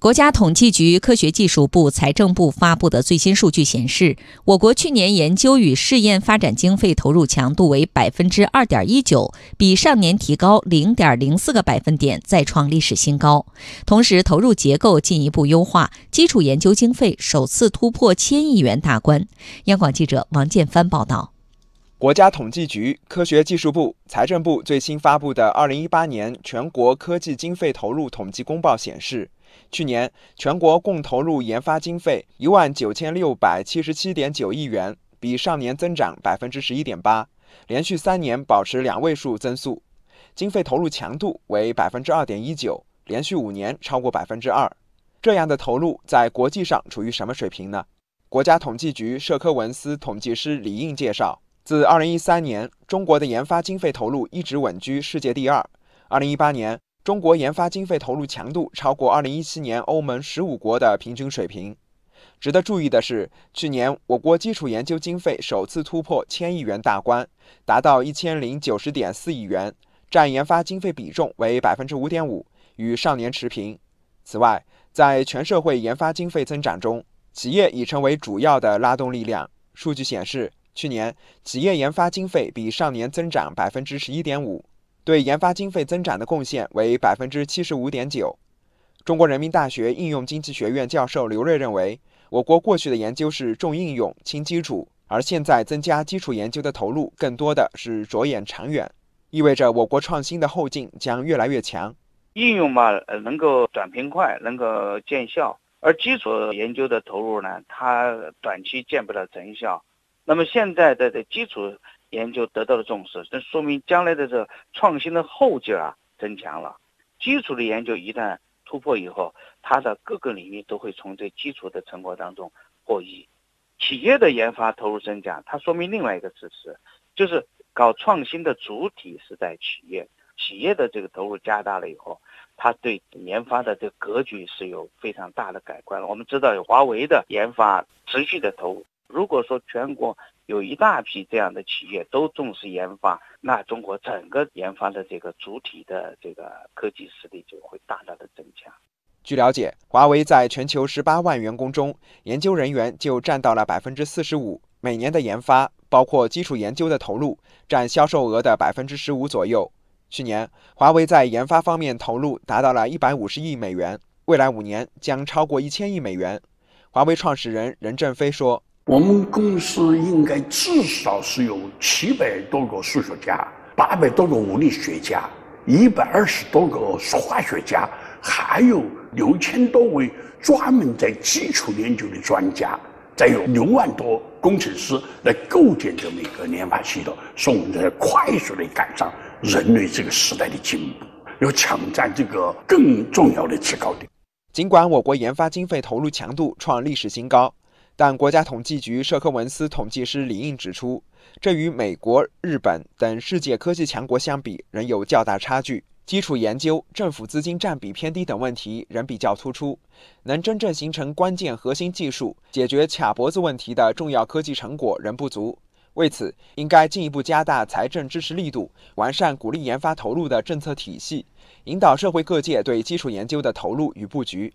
国家统计局、科学技术部、财政部发布的最新数据显示，我国去年研究与试验发展经费投入强度为百分之二点一九，比上年提高零点零四个百分点，再创历史新高。同时，投入结构进一步优化，基础研究经费首次突破千亿元大关。央广记者王建帆报道。国家统计局、科学技术部、财政部最新发布的二零一八年全国科技经费投入统计公报显示。去年全国共投入研发经费一万九千六百七十七点九亿元，比上年增长百分之十一点八，连续三年保持两位数增速。经费投入强度为百分之二点一九，连续五年超过百分之二。这样的投入在国际上处于什么水平呢？国家统计局社科文司统计师李应介绍，自二零一三年，中国的研发经费投入一直稳居世界第二。二零一八年。中国研发经费投入强度超过2017年欧盟十五国的平均水平。值得注意的是，去年我国基础研究经费首次突破千亿元大关，达到一千零九十点四亿元，占研发经费比重为百分之五点五，与上年持平。此外，在全社会研发经费增长中，企业已成为主要的拉动力量。数据显示，去年企业研发经费比上年增长百分之十一点五。对研发经费增长的贡献为百分之七十五点九。中国人民大学应用经济学院教授刘锐认为，我国过去的研究是重应用轻基础，而现在增加基础研究的投入，更多的是着眼长远，意味着我国创新的后劲将越来越强。应用嘛，能够短平快，能够见效；而基础研究的投入呢，它短期见不了成效。那么现在的的基础。研究得到了重视，这说明将来的这创新的后劲啊增强了。基础的研究一旦突破以后，它的各个领域都会从这基础的成果当中获益。企业的研发投入增加，它说明另外一个事实，就是搞创新的主体是在企业。企业的这个投入加大了以后，它对研发的这个格局是有非常大的改观了。我们知道有华为的研发持续的投入。如果说全国有一大批这样的企业都重视研发，那中国整个研发的这个主体的这个科技实力就会大大的增强。据了解，华为在全球十八万员工中，研究人员就占到了百分之四十五。每年的研发，包括基础研究的投入，占销售额的百分之十五左右。去年，华为在研发方面投入达到了一百五十亿美元，未来五年将超过一千亿美元。华为创始人任正非说。我们公司应该至少是有七百多个数学家，八百多个物理学家，一百二十多个化学家，还有六千多位专门在基础研究的专家，再有六万多工程师来构建这么一个研发系统，使我们在快速的赶上人类这个时代的进步，要抢占这个更重要的制高点。尽管我国研发经费投入强度创历史新高。但国家统计局社科文司统计师李应指出，这与美国、日本等世界科技强国相比，仍有较大差距。基础研究、政府资金占比偏低等问题仍比较突出，能真正形成关键核心技术、解决卡脖子问题的重要科技成果仍不足。为此，应该进一步加大财政支持力度，完善鼓励研发投入的政策体系，引导社会各界对基础研究的投入与布局。